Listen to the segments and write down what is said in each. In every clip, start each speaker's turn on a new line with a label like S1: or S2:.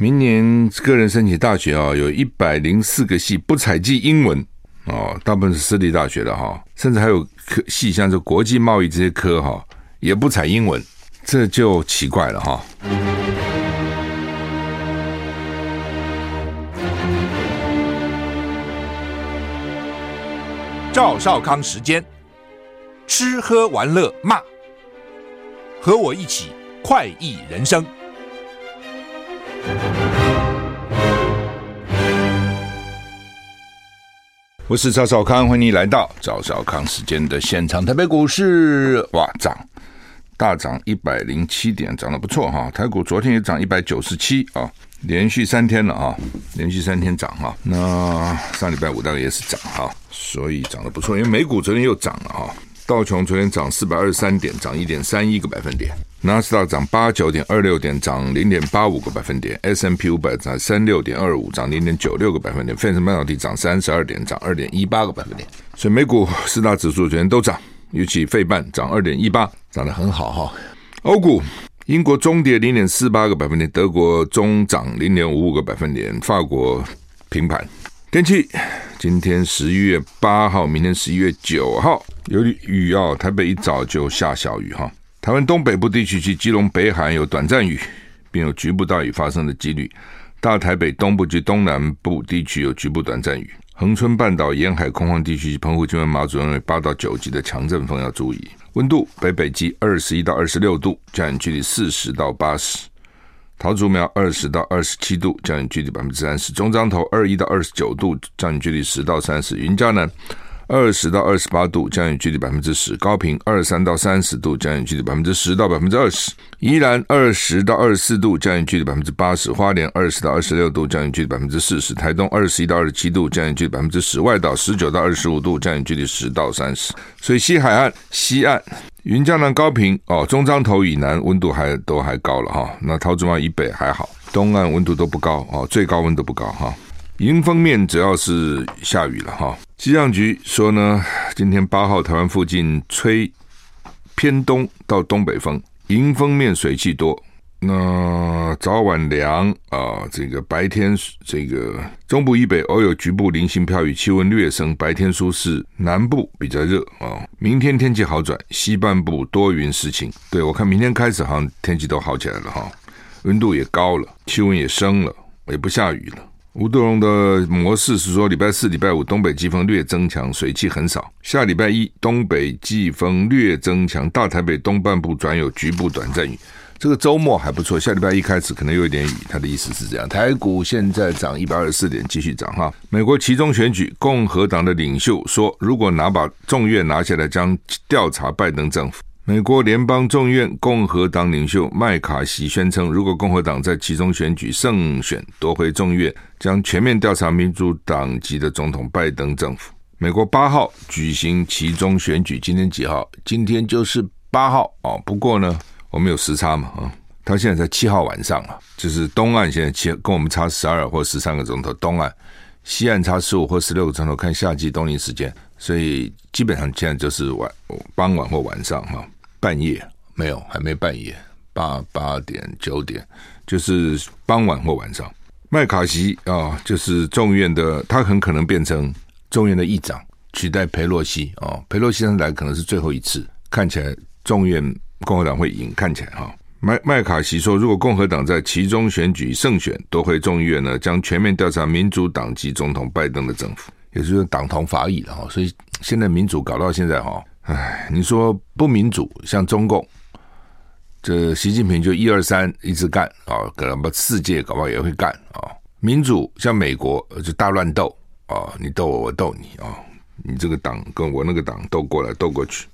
S1: 明年个人申请大学啊，有一百零四个系不采计英文。哦，大部分是私立大学的哈，甚至还有科系像是国际贸易这些科哈，也不采英文，这就奇怪了哈。
S2: 赵少康时间，吃喝玩乐骂，和我一起快意人生。
S1: 我是赵少康，欢迎你来到赵少康时间的现场。台北股市哇涨，大涨一百零七点，涨得不错哈。台股昨天也涨一百九十七啊，连续三天了啊，连续三天涨哈。那上礼拜五大概也是涨哈，所以涨得不错。因为美股昨天又涨了哈。道琼昨天涨四百二十三点，涨一点三一个百分点；纳斯达涨八九点二六点，涨零点八五个百分点；S&P 五百涨三六点二五，涨零点九六个百分点；费城半导体涨三十二点，涨二点一八个百分点。所以美股四大指数昨天都涨，尤其费半涨二点一八，涨得很好哈。欧股，英国中跌零点四八个百分点，德国中涨零点五五个百分点，法国平盘。天气，今天十一月八号，明天十一月九号，有雨啊，台北一早就下小雨哈。台湾东北部地区及基隆北海有短暂雨，并有局部大雨发生的几率。大台北东部及东南部地区有局部短暂雨。恒春半岛沿海空旷地区及澎湖、金门、马祖认为八到九级的强阵风要注意。温度北北基二十一到二十六度，降雨距离四十到八十。桃竹苗二十到二十七度，降雨距离百分之三十；中彰头二一到二十九度，降雨距离十到三十；云嘉南二十到二十八度，降雨距离百分之十；高屏二三到三十度，降雨距离百分之十到百分之二十；宜兰二十到二十四度，降雨距离百分之八十；花莲二十到二十六度，降雨距离百分之四十；台东二十一到二十七度，降雨距离百分之十；外岛十九到二十五度，降雨距离十到三十。所以西海岸西岸。云嘉南高屏哦，中彰投以南温度还都还高了哈，那桃竹苗以北还好，东岸温度都不高哦，最高温度不高哈。迎风面只要是下雨了哈。气象局说呢，今天八号台湾附近吹偏东到东北风，迎风面水汽多。那早晚凉啊，这个白天这个中部以北偶有局部零星飘雨，气温略升，白天舒适，南部比较热啊。明天天气好转，西半部多云时晴。对，我看明天开始好像天气都好起来了哈，温度也高了，气温也升了，也不下雨了。吴德荣的模式是说，礼拜四、礼拜五东北季风略增强，水汽很少。下礼拜一东北季风略增强，大台北东半部转有局部短暂雨。这个周末还不错，下礼拜一开始可能有一点雨。他的意思是这样。台股现在涨一百二十四点，继续涨哈。美国期中选举，共和党的领袖说，如果拿把众院拿下来，将调查拜登政府。美国联邦众院共和党领袖麦卡锡宣称，如果共和党在其中选举胜选夺回众院，将全面调查民主党籍的总统拜登政府。美国八号举行其中选举，今天几号？今天就是八号哦。不过呢。我们有时差嘛？啊，他现在才七号晚上啊，就是东岸现在七跟我们差十二或十三个钟头，东岸、西岸差十五或十六个钟头，看夏季冬令时间，所以基本上现在就是晚傍晚或晚上哈，半夜没有，还没半夜，八八点九点，就是傍晚或晚上。麦卡锡啊，就是众院的，他很可能变成众院的议长，取代裴洛西啊，裴洛西上来可能是最后一次，看起来众院。共和党会赢，看起来哈。麦麦卡锡说，如果共和党在其中选举胜选夺回众议院呢，将全面调查民主党籍总统拜登的政府，也就是党同伐异了哈。所以现在民主搞到现在哈，哎，你说不民主，像中共，这习近平就一二三一直干啊，可能把世界搞不好也会干啊。民主像美国就大乱斗啊，你斗我，我斗你啊，你这个党跟我那个党斗过来斗过去。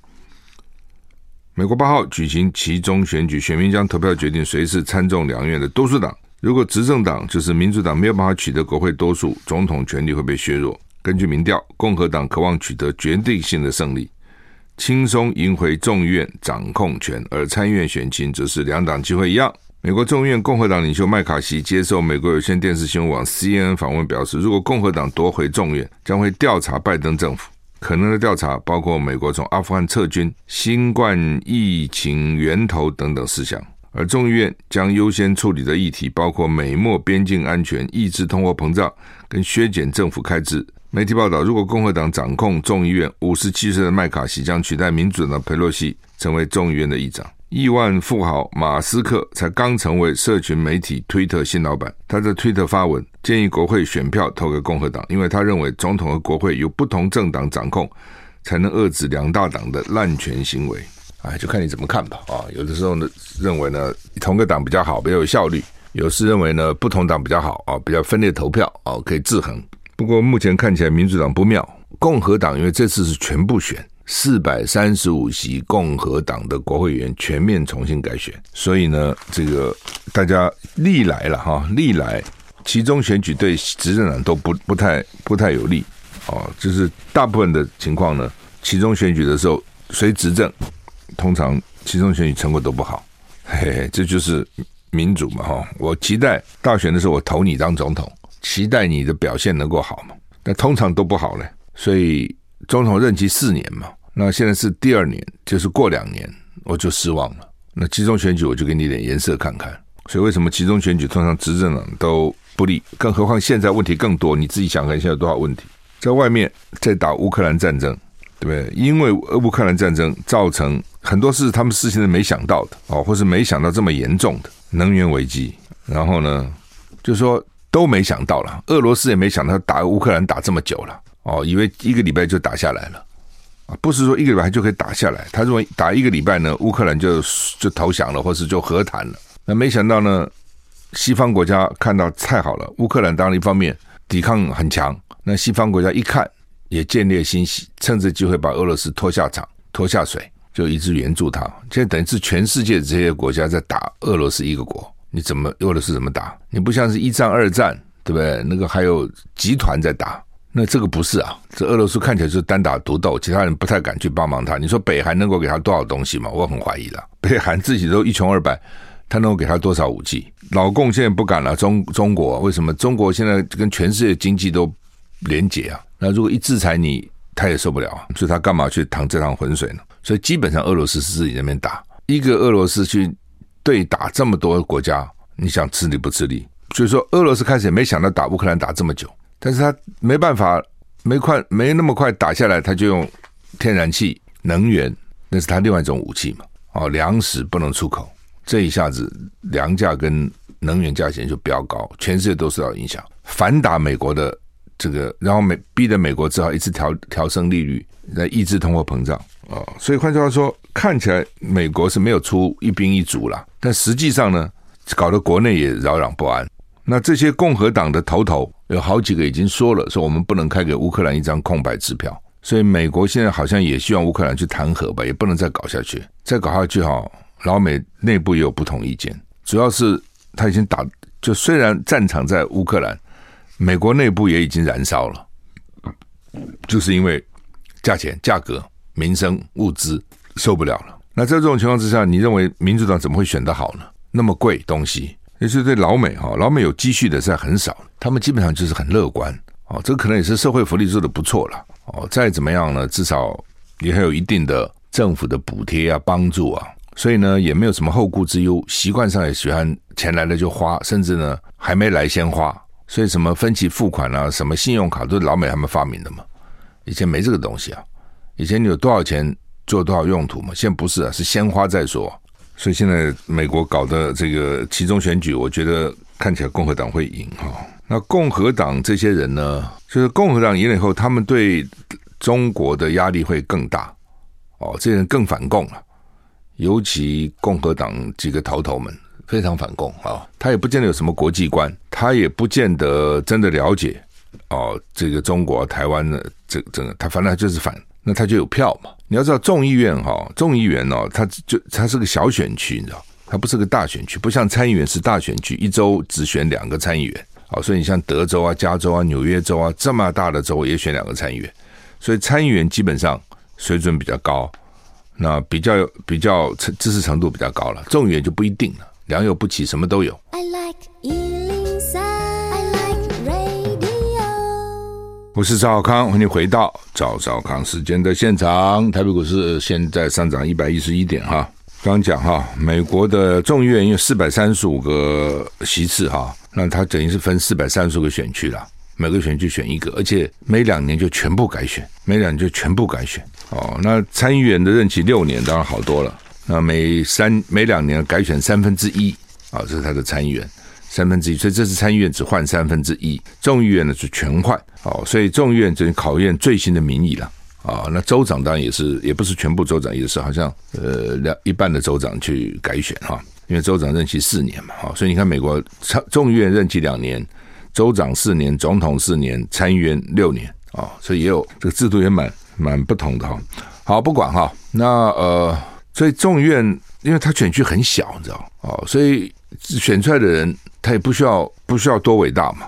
S1: 美国八号举行期中选举，选民将投票决定谁是参众两院的多数党。如果执政党就是民主党没有办法取得国会多数，总统权力会被削弱。根据民调，共和党渴望取得决定性的胜利，轻松赢回众院掌控权，而参院选情则是两党机会一样。美国众院共和党领袖麦卡锡接受美国有线电视新闻网 CNN 访问表示，如果共和党夺回众院，将会调查拜登政府。可能的调查包括美国从阿富汗撤军、新冠疫情源头等等事项，而众议院将优先处理的议题包括美墨边境安全、抑制通货膨胀跟削减政府开支。媒体报道，如果共和党掌控众议院，五十七岁的麦卡锡将取代民主党的佩洛西成为众议院的议长。亿万富豪马斯克才刚成为社群媒体推特新老板，他在推特发文建议国会选票投给共和党，因为他认为总统和国会由不同政党掌控，才能遏制两大党的滥权行为。哎，就看你怎么看吧。啊，有的时候呢，认为呢同个党比较好，比较有效率；有时认为呢不同党比较好啊，比较分裂投票啊，可以制衡。不过目前看起来民主党不妙，共和党因为这次是全部选四百三十五席共和党的国会议员全面重新改选，所以呢，这个大家历来了哈，历来其中选举对执政党都不不太不太有利哦，就是大部分的情况呢，其中选举的时候谁执政？通常期中选举成果都不好，嘿嘿，这就是民主嘛哈！我期待大选的时候我投你当总统，期待你的表现能够好嘛。但通常都不好嘞，所以总统任期四年嘛，那现在是第二年，就是过两年我就失望了。那集中选举我就给你点颜色看看。所以为什么集中选举通常执政党都不利？更何况现在问题更多，你自己想看现在有多少问题？在外面在打乌克兰战争。对不对？因为乌克兰战争造成很多事，他们事先是没想到的哦，或是没想到这么严重的能源危机。然后呢，就说都没想到了，俄罗斯也没想到打乌克兰打这么久了哦，以为一个礼拜就打下来了啊，不是说一个礼拜就可以打下来。他认为打一个礼拜呢，乌克兰就就投降了，或是就和谈了。那没想到呢，西方国家看到太好了，乌克兰当然一方面抵抗很强，那西方国家一看。也见猎心喜，趁着机会把俄罗斯拖下场、拖下水，就一直援助他。现在等于是全世界这些国家在打俄罗斯一个国，你怎么俄罗斯怎么打？你不像是一战、二战，对不对？那个还有集团在打，那这个不是啊。这俄罗斯看起来是单打独斗，其他人不太敢去帮忙他。你说北韩能够给他多少东西吗？我很怀疑了。北韩自己都一穷二白，他能够给他多少武器？老共现在不敢了。中中国为什么？中国现在跟全世界经济都连结啊。那如果一制裁你，他也受不了啊，所以他干嘛去趟这趟浑水呢？所以基本上俄罗斯是自己那边打，一个俄罗斯去对打这么多国家，你想吃力不吃力？所以说俄罗斯开始也没想到打乌克兰打这么久，但是他没办法，没快没那么快打下来，他就用天然气、能源，那是他另外一种武器嘛。哦，粮食不能出口，这一下子粮价跟能源价钱就飙高，全世界都受到影响，反打美国的。这个，然后美逼得美国只好一直调调升利率来抑制通货膨胀啊、哦，所以换句话说，看起来美国是没有出一兵一卒啦，但实际上呢，搞得国内也扰攘不安。那这些共和党的头头有好几个已经说了，说我们不能开给乌克兰一张空白支票，所以美国现在好像也希望乌克兰去弹劾吧，也不能再搞下去，再搞下去哈，老美内部也有不同意见，主要是他已经打，就虽然战场在乌克兰。美国内部也已经燃烧了，就是因为价钱、价格、民生、物资受不了了。那在这种情况之下，你认为民主党怎么会选得好呢？那么贵东西，也是对老美哈，老美有积蓄的在很少，他们基本上就是很乐观哦。这可能也是社会福利做得不错了哦。再怎么样呢，至少也还有一定的政府的补贴啊、帮助啊，所以呢，也没有什么后顾之忧，习惯上也喜欢钱来了就花，甚至呢还没来先花。所以什么分期付款啊，什么信用卡都是老美他们发明的嘛，以前没这个东西啊，以前你有多少钱做多少用途嘛，现在不是啊，是先花再说。所以现在美国搞的这个其中选举，我觉得看起来共和党会赢哈。那共和党这些人呢，就是共和党赢了以后，他们对中国的压力会更大哦，这些人更反共了，尤其共和党几个头头们。非常反共啊！他也不见得有什么国际观，他也不见得真的了解哦。这个中国台湾的这个这个，他反正就是反，那他就有票嘛。你要知道众议院哈，众议员哦，他就他是个小选区，你知道，他不是个大选区，不像参议员是大选区，一周只选两个参议员。好，所以你像德州啊、加州啊、纽约州啊这么大的州也选两个参议员，所以参议员基本上水准比较高，那比较比较知识程度比较高了，众议员就不一定了。良莠不齐，什么都有。I like 我是赵少康，欢迎回到赵少康时间的现场。台北股市现在上涨一百一十一点哈，刚讲哈，美国的众议院有四百三十五个席次哈，那它等于是分四百三十五个选区了，每个选区选一个，而且每两年就全部改选，每两年就全部改选哦。那参议员的任期六年，当然好多了。那每三每两年改选三分之一啊，这是他的参议员三分之一，所以这次参议院只换三分之一，众议院呢是全换哦，所以众议院只考验最新的民意了啊。那州长当然也是，也不是全部州长，也是好像呃两一半的州长去改选哈，因为州长任期四年嘛哈，所以你看美国众议院任期两年，州长四年，总统四年，参议员六年啊，所以也有这个制度也蛮蛮不同的哈。好，不管哈，那呃。所以众议院，因为他选区很小，你知道哦，所以选出来的人他也不需要不需要多伟大嘛，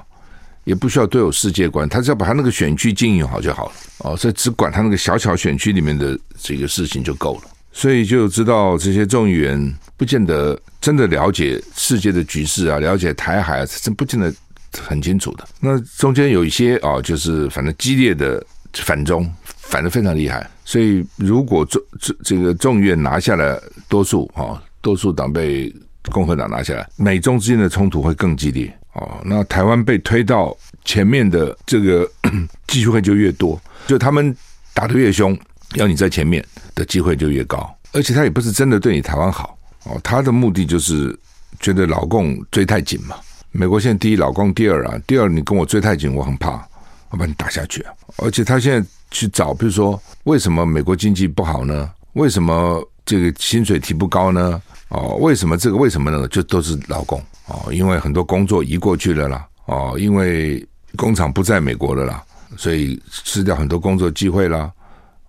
S1: 也不需要多有世界观，他只要把他那个选区经营好就好了哦，所以只管他那个小小选区里面的这个事情就够了。所以就知道这些众议员不见得真的了解世界的局势啊，了解台海啊，真不见得很清楚的。那中间有一些啊，就是反正激烈的反中。反得非常厉害，所以如果众这这个众议院拿下了多数啊，多数党被共和党拿下来，美中之间的冲突会更激烈哦。那台湾被推到前面的这个 机会就越多，就他们打得越凶，要你在前面的机会就越高。而且他也不是真的对你台湾好哦，他的目的就是觉得老共追太紧嘛。美国现在第一，老共第二啊，第二你跟我追太紧，我很怕。我把你打下去啊！而且他现在去找，比如说，为什么美国经济不好呢？为什么这个薪水提不高呢？哦，为什么这个？为什么呢？就都是劳工哦，因为很多工作移过去了啦，哦，因为工厂不在美国了啦，所以失掉很多工作机会啦，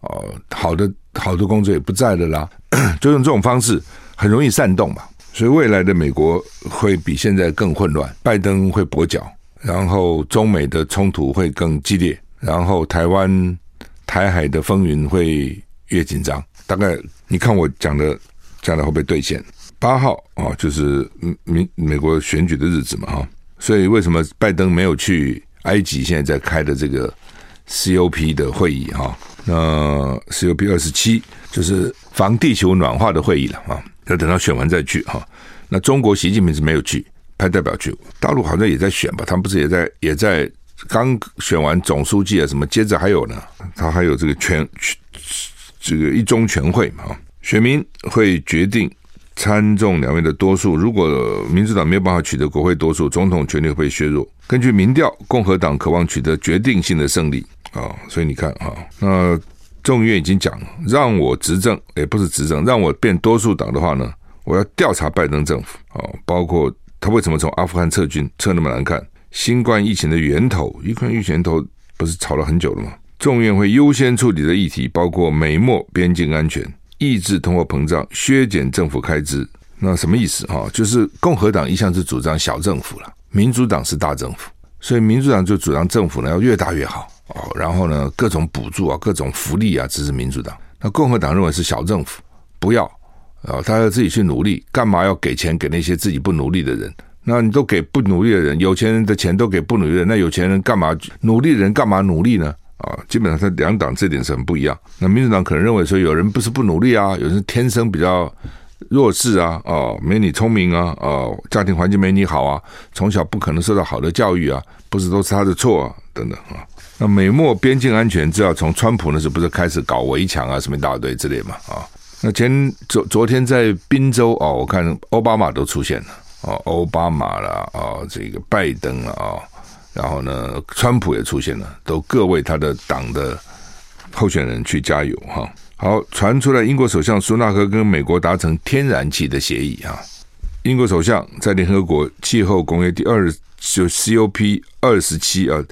S1: 哦，好的好的工作也不在了啦，就用这种方式很容易煽动嘛，所以未来的美国会比现在更混乱，拜登会跛脚。然后中美的冲突会更激烈，然后台湾台海的风云会越紧张。大概你看我讲的将来会被兑现？八号啊，就是美美国选举的日子嘛，哈。所以为什么拜登没有去埃及？现在在开的这个 COP 的会议哈，那 COP 二十七就是防地球暖化的会议了啊，要等到选完再去哈。那中国习近平是没有去。派代表去，大陆好像也在选吧？他们不是也在也在刚选完总书记啊？什么？接着还有呢？他还有这个全这个一中全会嘛？选民会决定参众两院的多数。如果民主党没有办法取得国会多数，总统权力会被削弱。根据民调，共和党渴望取得决定性的胜利啊！所以你看啊，那众议院已经讲了，让我执政也不是执政，让我变多数党的话呢，我要调查拜登政府啊，包括。他为什么从阿富汗撤军撤那么难看？新冠疫情的源头，新冠疫情源头不是吵了很久了吗？众议院会优先处理的议题包括美墨边境安全、抑制通货膨胀、削减政府开支。那什么意思？哈，就是共和党一向是主张小政府了，民主党是大政府，所以民主党就主张政府呢要越大越好哦。然后呢，各种补助啊、各种福利啊，支持民主党。那共和党认为是小政府，不要。啊，他要自己去努力，干嘛要给钱给那些自己不努力的人？那你都给不努力的人，有钱人的钱都给不努力的人，那有钱人干嘛努力人干嘛努力呢？啊，基本上他两党这点是很不一样。那民主党可能认为说，有人不是不努力啊，有人天生比较弱势啊，哦，没你聪明啊，哦，家庭环境没你好啊，从小不可能受到好的教育啊，不是都是他的错啊，等等啊。那美墨边境安全，只要从川普那时候不是开始搞围墙啊，什么一大堆之类嘛，啊。那前昨昨天在宾州哦，我看奥巴马都出现了哦，奥巴马了哦，这个拜登了啊，然后呢，川普也出现了，都各为他的党的候选人去加油哈。好，传出来英国首相苏纳克跟美国达成天然气的协议啊。英国首相在联合国气候公约第二就 COP 二十七啊，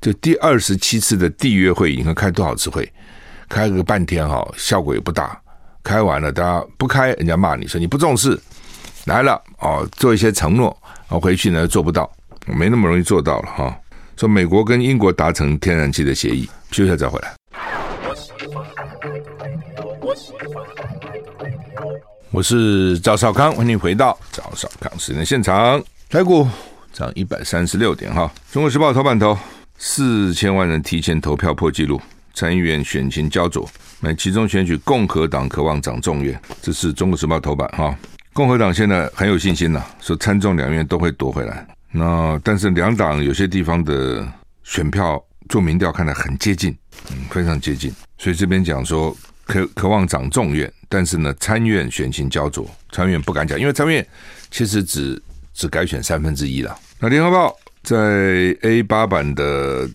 S1: 就第二十七次的缔约会议，你看开多少次会，开个半天哈，效果也不大。开完了，大家不开，人家骂你说你不重视。来了哦，做一些承诺，哦，回去呢做不到，没那么容易做到了哈。说美国跟英国达成天然气的协议，休息下再回来。我是赵少康，欢迎回到赵少康时间现场。台股涨一百三十六点哈。中国时报头版头，四千万人提前投票破纪录。参议院选情焦灼，美期中选举共和党渴望掌众院，这是中国时报头版哈。共和党现在很有信心了，说参众两院都会夺回来。那但是两党有些地方的选票做民调看来很接近，嗯，非常接近。所以这边讲说渴渴望掌众院，但是呢参院选情焦灼，参院不敢讲，因为参院其实只只改选三分之一了。那联合报在 A 八版的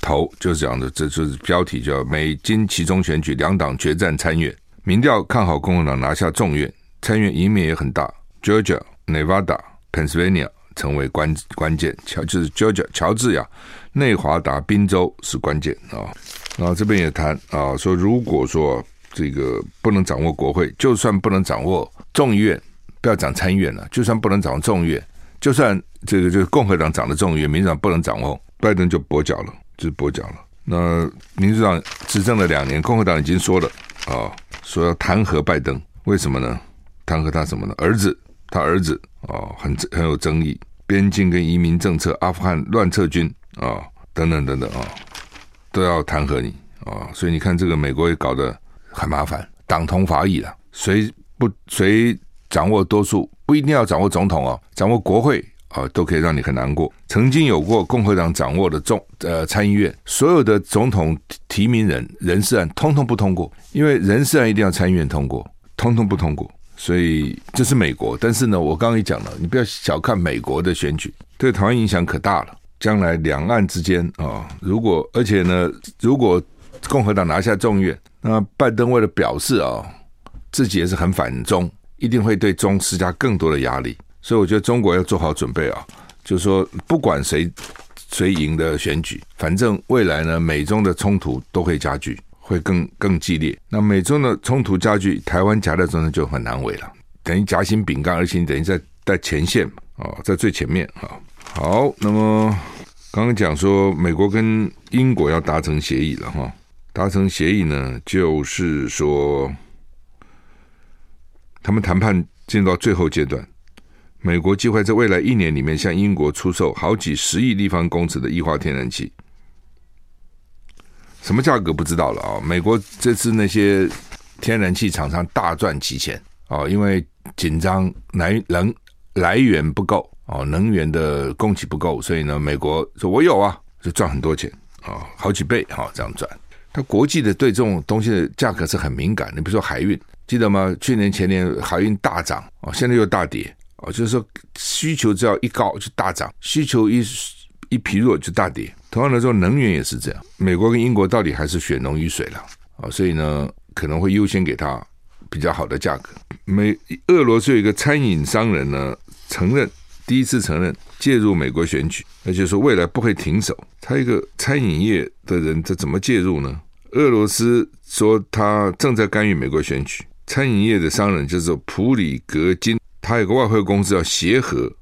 S1: 头就是讲的，这就是标题叫“美金其中选举两党决战参院”，民调看好共和党拿下众院，参院赢面也很大，Georgia、Nevada、Pennsylvania。成为关关键，乔就是乔治乔治亚，内华达宾州是关键啊。然后这边也谈啊，说如果说这个不能掌握国会，就算不能掌握众议院，不要讲参议院了，就算不能掌握众议院，就算这个就是共和党掌的众议院，民主党不能掌握，拜登就跛脚了，就是跛脚了。那民主党执政了两年，共和党已经说了啊，说要弹劾拜登，为什么呢？弹劾他什么呢？儿子。他儿子啊，很很有争议，边境跟移民政策，阿富汗乱撤军啊，等等等等啊，都要弹劾你啊，所以你看这个美国也搞得很麻烦，党同伐异了，谁不谁掌握多数，不一定要掌握总统哦，掌握国会啊，都可以让你很难过。曾经有过共和党掌握的众呃参议院，所有的总统提名人人事案通通不通过，因为人事案一定要参议院通过，通通不通过。所以这是美国，但是呢，我刚刚也讲了，你不要小看美国的选举，对台湾影响可大了。将来两岸之间啊，如果而且呢，如果共和党拿下众院，那拜登为了表示啊，自己也是很反中，一定会对中施加更多的压力。所以我觉得中国要做好准备啊，就是说不管谁谁赢的选举，反正未来呢，美中的冲突都会加剧。会更更激烈。那美中的冲突加剧，台湾夹在中间就很难为了，等于夹心饼干，而且你等于在在前线啊，在最前面啊。好，那么刚刚讲说美国跟英国要达成协议了哈，达成协议呢，就是说他们谈判进入到最后阶段，美国计划在未来一年里面向英国出售好几十亿立方公尺的液化天然气。什么价格不知道了啊？美国这次那些天然气厂商大赚其钱啊，因为紧张来能来源不够啊，能源的供给不够，所以呢，美国说我有啊，就赚很多钱啊，好几倍哈，这样赚。它国际的对这种东西的价格是很敏感，你比如说海运，记得吗？去年前年海运大涨啊，现在又大跌啊，就是说需求只要一高就大涨，需求一。一疲弱就大跌，同样的说，能源也是这样。美国跟英国到底还是血浓于水了啊，所以呢，可能会优先给他比较好的价格。美俄罗斯有一个餐饮商人呢，承认第一次承认介入美国选举，而且说未来不会停手。他一个餐饮业的人，他怎么介入呢？俄罗斯说他正在干预美国选举，餐饮业的商人就是普里格金，他有个外汇公司叫协和。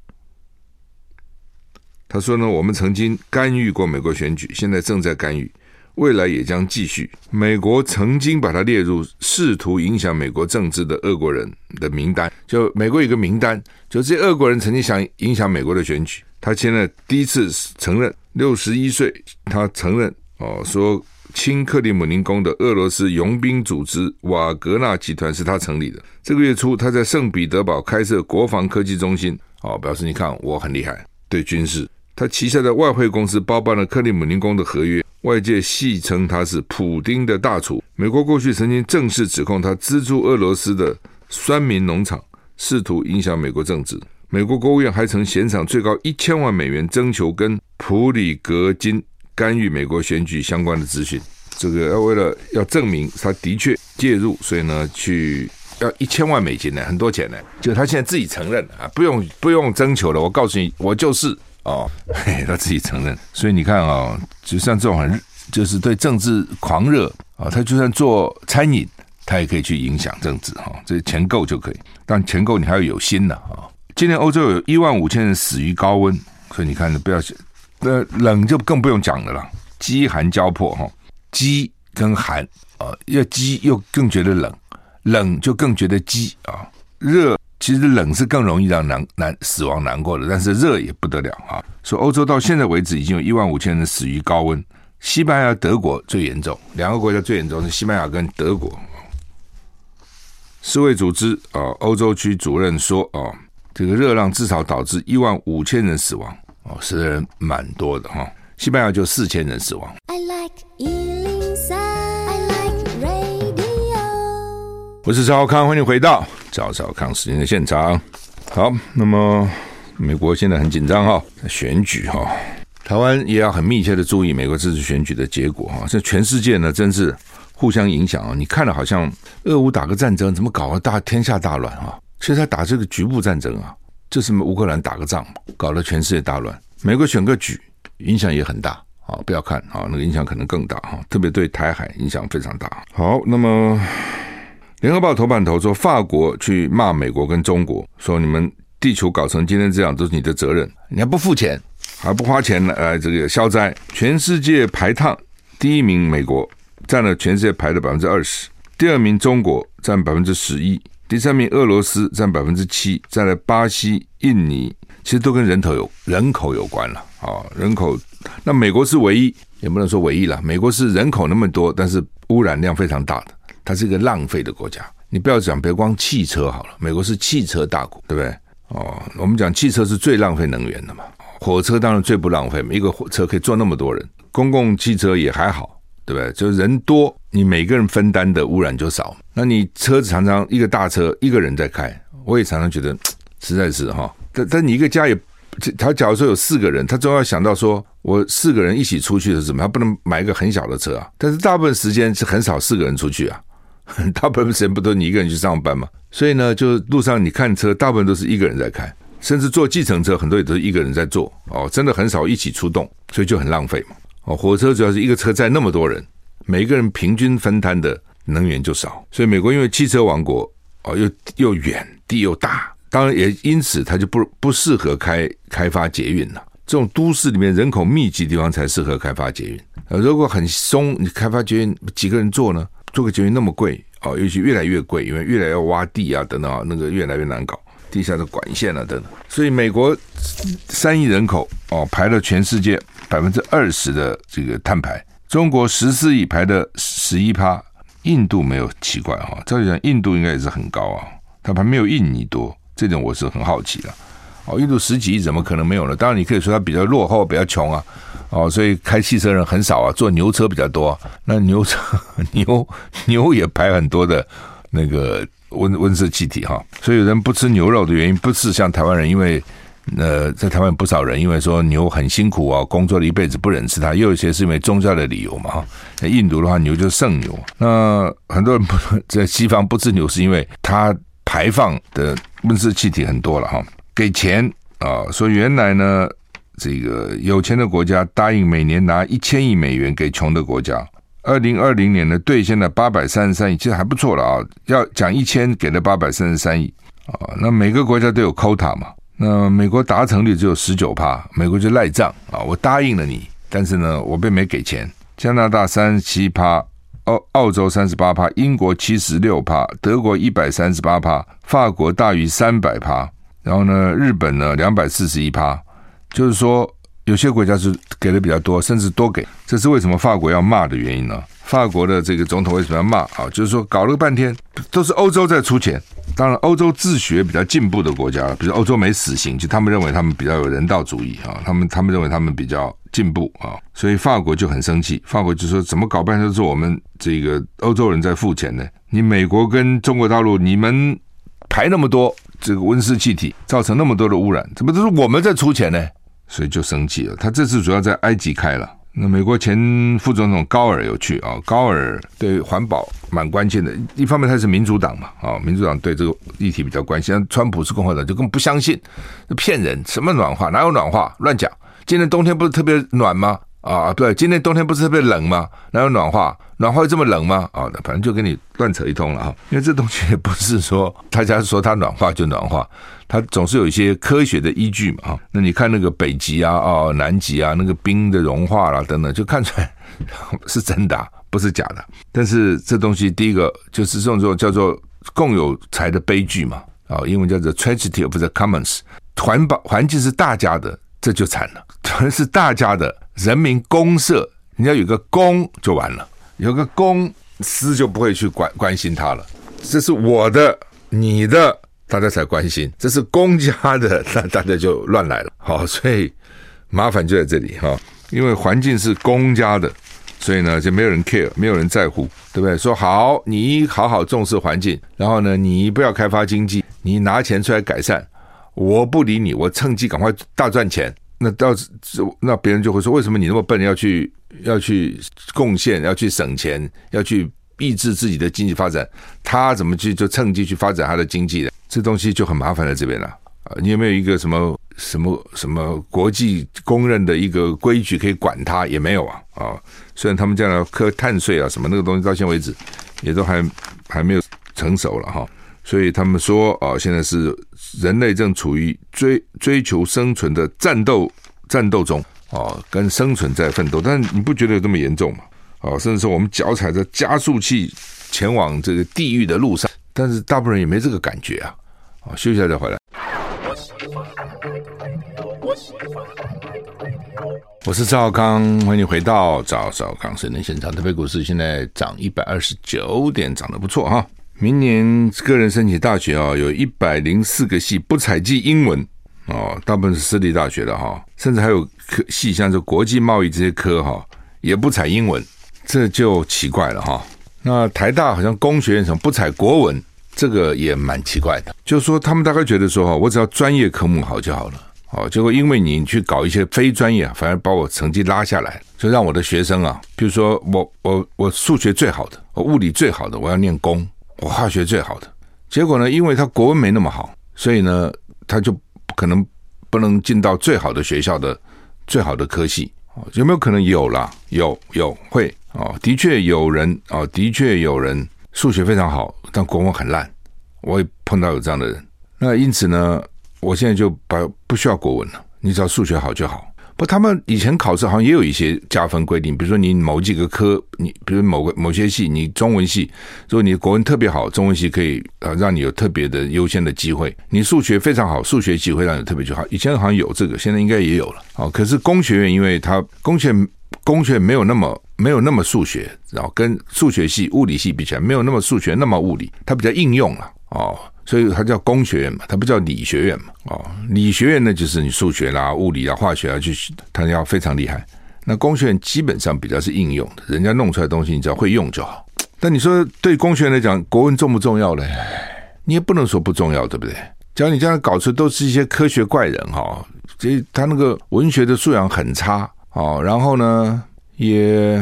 S1: 他说呢，我们曾经干预过美国选举，现在正在干预，未来也将继续。美国曾经把他列入试图影响美国政治的俄国人的名单，就美国有个名单，就这些俄国人曾经想影响美国的选举。他现在第一次承认，六十一岁，他承认哦，说亲克里姆林宫的俄罗斯佣兵组织瓦格纳集团是他成立的。这个月初，他在圣彼得堡开设国防科技中心，哦，表示你看我很厉害，对军事。他旗下的外汇公司包办了克里姆林宫的合约，外界戏称他是普丁的大厨。美国过去曾经正式指控他资助俄罗斯的酸民农场，试图影响美国政治。美国国务院还曾悬赏最高一千万美元，征求跟普里格金干预美国选举相关的资讯。这个要为了要证明他的确介入，所以呢，去要一千万美金呢，很多钱呢。就他现在自己承认啊，不用不用征求了。我告诉你，我就是。哦，嘿，他自己承认，所以你看啊、哦，就像这种很就是对政治狂热啊、他就算做餐饮，他也可以去影响政治哈、哦，这钱够就可以，但钱够你还要有心呐啊、哦。今年欧洲有一万五千人死于高温，所以你看，不要那冷就更不用讲了啦，饥寒交迫哈，饥跟寒啊，要饥又更觉得冷，冷就更觉得饥啊，热。其实冷是更容易让难难死亡难过的，但是热也不得了啊！说欧洲到现在为止已经有一万五千人死于高温，西班牙、德国最严重，两个国家最严重是西班牙跟德国。世卫组织啊，欧洲区主任说啊，这个热浪至少导致一万五千人死亡哦，死的人蛮多的哈。西班牙就四千人死亡。I like 103, I like radio。我是赵浩康，欢迎回到赵少康时间的现场。好，那么美国现在很紧张哈，选举哈。台湾也要很密切的注意美国这次选举的结果哈！这全世界呢，真是互相影响啊！你看了好像俄乌打个战争，怎么搞得大天下大乱啊？其实他打这个局部战争啊，就是乌克兰打个仗，搞得全世界大乱。美国选个举，影响也很大啊！不要看啊，那个影响可能更大哈，特别对台海影响非常大。好，那么联合报头版头说，法国去骂美国跟中国，说你们地球搞成今天这样都是你的责任，你还不付钱。还不花钱来这个消灾，全世界排碳第一名美国占了全世界排的百分之二十，第二名中国占百分之十一，第三名俄罗斯占百分之七，再来巴西、印尼，其实都跟人头有人口有关了啊，人口。那美国是唯一，也不能说唯一了，美国是人口那么多，但是污染量非常大的，它是一个浪费的国家。你不要讲，别光汽车好了，美国是汽车大国，对不对？哦，我们讲汽车是最浪费能源的嘛。火车当然最不浪费，一个火车可以坐那么多人。公共汽车也还好，对不对？就是人多，你每个人分担的污染就少。那你车子常常一个大车一个人在开，我也常常觉得实在是哈。但但你一个家也，他假如说有四个人，他总要想到说，我四个人一起出去是什么？他不能买一个很小的车啊。但是大部分时间是很少四个人出去啊，大部分时间不都你一个人去上班嘛？所以呢，就路上你看车，大部分都是一个人在开。甚至坐计程车，很多也都是一个人在坐哦，真的很少一起出动，所以就很浪费嘛。哦，火车主要是一个车载那么多人，每个人平均分摊的能源就少，所以美国因为汽车王国哦，又又远地又大，当然也因此它就不不适合开开发捷运了。这种都市里面人口密集地方才适合开发捷运。呃，如果很松，你开发捷运几个人坐呢？做个捷运那么贵哦，尤其越来越贵，因为越来越挖地啊等等啊，那个越来越难搞。地下的管线啊，等等，所以美国三亿人口哦，排了全世界百分之二十的这个碳排，中国十四亿排的十一趴，印度没有奇怪哈，照理讲印度应该也是很高啊，它还没有印尼多，这点我是很好奇的。哦，印度十几亿怎么可能没有呢？当然你可以说它比较落后，比较穷啊，哦，所以开汽车人很少啊，坐牛车比较多，那牛车 牛牛也排很多的那个。温温室气体哈，所以有人不吃牛肉的原因，不是像台湾人，因为呃，在台湾不少人因为说牛很辛苦啊，工作了一辈子不忍吃它，又有一些是因为宗教的理由嘛哈。在印度的话，牛就是圣牛。那很多人不 在西方不吃牛，是因为它排放的温室气体很多了哈。给钱啊，说原来呢，这个有钱的国家答应每年拿一千亿美元给穷的国家。二零二零年呢，兑现了八百三十三亿，其实还不错了啊。要讲一千，给了八百三十三亿啊。那每个国家都有 quota 嘛。那美国达成率只有十九趴，美国就赖账啊。我答应了你，但是呢，我并没给钱。加拿大三十七趴，澳澳洲三十八趴，英国七十六趴，德国一百三十八趴，法国大于三百趴，然后呢，日本呢两百四十一趴，就是说。有些国家是给的比较多，甚至多给，这是为什么法国要骂的原因呢？法国的这个总统为什么要骂啊？就是说搞了半天都是欧洲在出钱，当然欧洲自学比较进步的国家，比如欧洲没死刑，就他们认为他们比较有人道主义啊，他们他们认为他们比较进步啊，所以法国就很生气，法国就说怎么搞半天都是我们这个欧洲人在付钱呢？你美国跟中国大陆你们排那么多这个温室气体，造成那么多的污染，怎么都是我们在出钱呢？所以就生气了。他这次主要在埃及开了。那美国前副总统高尔有去啊，高尔对环保蛮关键的。一方面他是民主党嘛，啊，民主党对这个议题比较关心。川普是共和党，就更不相信，骗人，什么暖化哪有暖化，乱讲。今年冬天不是特别暖吗？啊，对，今年冬天不是特别冷吗？哪有暖化？暖化会这么冷吗？啊，反正就跟你乱扯一通了哈。因为这东西也不是说大家说它暖化就暖化。它总是有一些科学的依据嘛，哈。那你看那个北极啊，哦，南极啊，那个冰的融化啦等等，就看出来是真的，不是假的。但是这东西第一个就是这种叫做共有财的悲剧嘛，啊，英文叫做 tragedy of the commons。环保环境是大家的，这就惨了。全 是大家的，人民公社你要有个公就完了，有个公私就不会去关关心他了。这是我的，你的，大家才关心；这是公家的，那大家就乱来了。好，所以麻烦就在这里哈，因为环境是公家的，所以呢就没有人 care，没有人在乎，对不对？说好，你好好重视环境，然后呢，你不要开发经济，你拿钱出来改善，我不理你，我趁机赶快大赚钱。那到那别人就会说，为什么你那么笨，要去要去贡献，要去省钱，要去。抑制自己的经济发展，他怎么去就趁机去发展他的经济的？这东西就很麻烦在这边了啊！你有没有一个什么什么什么国际公认的一个规矩可以管他？也没有啊！啊，虽然他们将来课碳税啊什么那个东西，到现在为止也都还还没有成熟了哈。所以他们说啊，现在是人类正处于追追求生存的战斗战斗中啊，跟生存在奋斗。但你不觉得有这么严重吗？哦，甚至说我们脚踩着加速器前往这个地狱的路上，但是大部分人也没这个感觉啊。好，休息一下再回来。我是赵康，欢迎回到赵少康新闻现场。特别股市现在涨一百二十九点，涨得不错哈。明年个人申请大学啊，有一百零四个系不采计英文哦，大部分是私立大学的哈，甚至还有科系像是国际贸易这些科哈，也不采英文。这就奇怪了哈。那台大好像工学院什么不采国文，这个也蛮奇怪的。就是说，他们大概觉得说哈，我只要专业科目好就好了。哦，结果因为你去搞一些非专业，反而把我成绩拉下来，就让我的学生啊，比如说我我我数学最好的，我物理最好的，我要念工；我化学最好的，结果呢，因为他国文没那么好，所以呢，他就可能不能进到最好的学校的最好的科系。有没有可能有啦？有有会哦，的确有人哦，的确有人数学非常好，但国文很烂。我也碰到有这样的人。那因此呢，我现在就把不需要国文了，你只要数学好就好。不，他们以前考试好像也有一些加分规定，比如说你某几个科，你比如某个某些系，你中文系，如果你国文特别好，中文系可以啊让你有特别的优先的机会。你数学非常好，数学系会让你特别就好。以前好像有这个，现在应该也有了。哦，可是工学院因为它工学工学没有那么没有那么数学，然后跟数学系、物理系比起来，没有那么数学那么物理，它比较应用了哦。所以它叫工学院嘛，它不叫理学院嘛。哦，理学院呢，就是你数学啦、物理啊、化学啊，就它要非常厉害。那工学院基本上比较是应用的，人家弄出来的东西，你只要会用就好。但你说对工学院来讲，国文重不重要嘞？你也不能说不重要，对不对？假如你将来搞出都是一些科学怪人哈，这他那个文学的素养很差哦，然后呢，也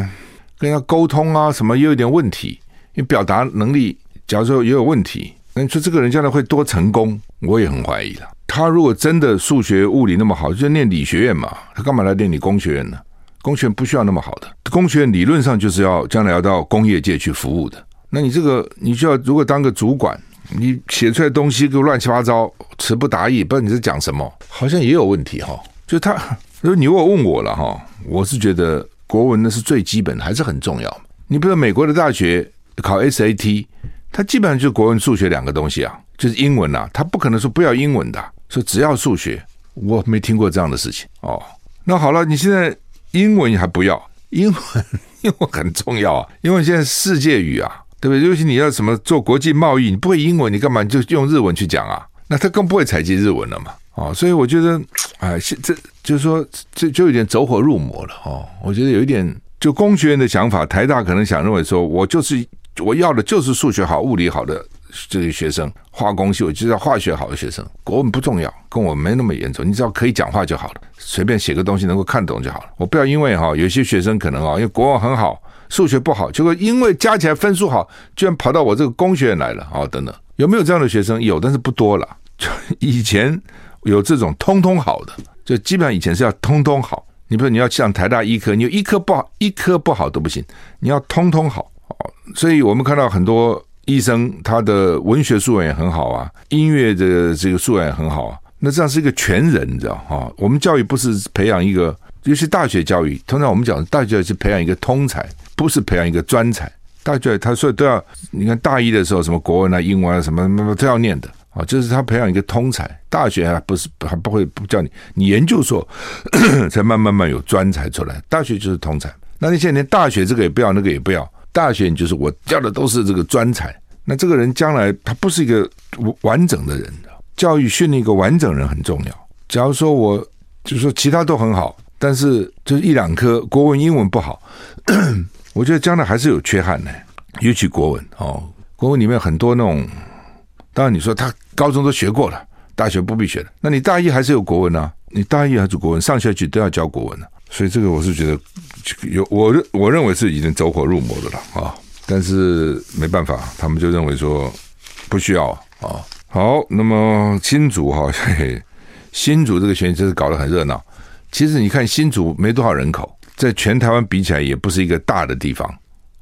S1: 跟人家沟通啊什么也有点问题，你表达能力假如说也有问题。那你说这个人将来会多成功？我也很怀疑了。他如果真的数学、物理那么好，就念理学院嘛，他干嘛来念理工学院呢？工学院不需要那么好的，工学院理论上就是要将来要到工业界去服务的。那你这个，你就要如果当个主管，你写出来东西都乱七八糟、词不达意，不知道你在讲什么，好像也有问题哈。就他，如果你如果问我了哈，我是觉得国文呢是最基本的，还是很重要。你比如美国的大学考 SAT。他基本上就是国文、数学两个东西啊，就是英文啊，他不可能说不要英文的，说只要数学。我没听过这样的事情哦。那好了，你现在英文还不要？英文英文很重要啊，因为现在世界语啊，对不对？尤其你要什么做国际贸易，你不会英文，你干嘛就用日文去讲啊？那他更不会采集日文了嘛。哦，所以我觉得，哎，现这就是说，这就有点走火入魔了哦。我觉得有一点，就工学院的想法，台大可能想认为说，我就是。我要的就是数学好、物理好的这些学生，化工系我就要化学好的学生。国文不重要，跟我没那么严重，你只要可以讲话就好了，随便写个东西能够看懂就好了。我不要因为哈有些学生可能啊，因为国文很好，数学不好，结果因为加起来分数好，居然跑到我这个工学院来了啊！等等，有没有这样的学生？有，但是不多了。就 以前有这种通通好的，就基本上以前是要通通好。你比如你要上台大医科，你有一科不好，一科不好都不行，你要通通好。所以我们看到很多医生，他的文学素养也很好啊，音乐的这个素养也很好啊。那这样是一个全人，你知道哈？我们教育不是培养一个，尤其大学教育，通常我们讲大学教育是培养一个通才，不是培养一个专才。大学他所以都要，你看大一的时候，什么国文啊、英文啊，什么什么都要念的啊，就是他培养一个通才。大学还不是还不会不叫你，你研究所才慢慢慢有专才出来。大学就是通才。那那些连大学这个也不要，那个也不要，大学你就是我教的都是这个专才。那这个人将来他不是一个完整的人，教育训练一个完整人很重要。假如说我就是说其他都很好，但是就是一两科国文、英文不好，我觉得将来还是有缺憾的。尤其国文哦，国文里面很多那种，当然你说他高中都学过了，大学不必学的，那你大一还是有国文啊？你大一还是国文，上学期都要教国文啊。所以这个我是觉得有我认我认为是已经走火入魔的了啊。但是没办法，他们就认为说不需要啊。好，那么新竹哈，嘿嘿，新竹这个选举是搞得很热闹。其实你看新竹没多少人口，在全台湾比起来也不是一个大的地方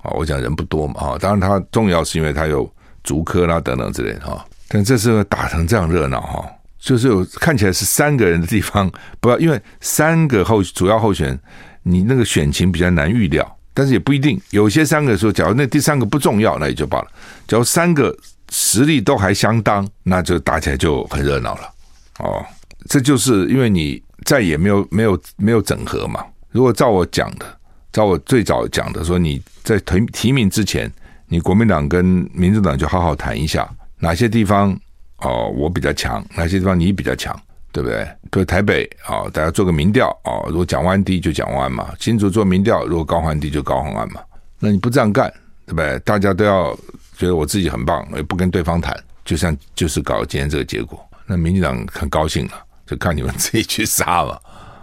S1: 啊。我讲人不多嘛啊，当然它重要是因为它有竹科啦等等之类的哈。但这次打成这样热闹哈，就是有看起来是三个人的地方，不要因为三个候主要候选人，你那个选情比较难预料。但是也不一定，有些三个说，假如那第三个不重要，那也就罢了。假如三个实力都还相当，那就打起来就很热闹了。哦，这就是因为你再也没有没有没有整合嘛。如果照我讲的，照我最早讲的说，你在提提名之前，你国民党跟民主党就好好谈一下，哪些地方哦我比较强，哪些地方你比较强。对不对？比如台北啊，大家做个民调啊，如果蒋万低就蒋万嘛，新竹做民调，如果高虹安低就高虹安嘛。那你不这样干，对不对？大家都要觉得我自己很棒，也不跟对方谈，就像就是搞今天这个结果。那民进党很高兴了，就看你们自己去杀了。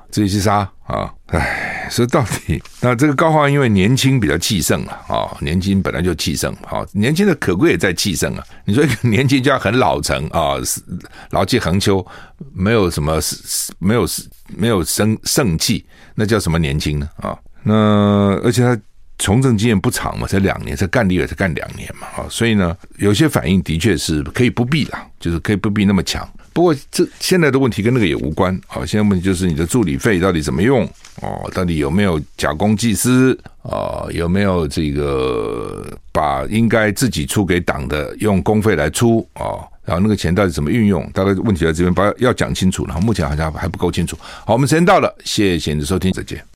S1: 自己去杀啊！哎，所以到底那这个高虹安因为年轻比较气盛啊，啊，年轻本来就气盛，好，年轻的可贵也在气盛啊。你说一个年轻就要很老成啊，老气横秋，没有什么没有没有生盛气，那叫什么年轻呢？啊，那而且他从政经验不长嘛，才两年，才干立委才干两年嘛，啊，所以呢，有些反应的确是可以不必了，就是可以不必那么强。不过这现在的问题跟那个也无关啊，现在问题就是你的助理费到底怎么用哦？到底有没有假公济私啊？有没有这个把应该自己出给党的用公费来出啊？然后那个钱到底怎么运用？大概问题在这边，把要讲清楚了。目前好像还不够清楚。好，我们时间到了，谢谢你的收听，再见。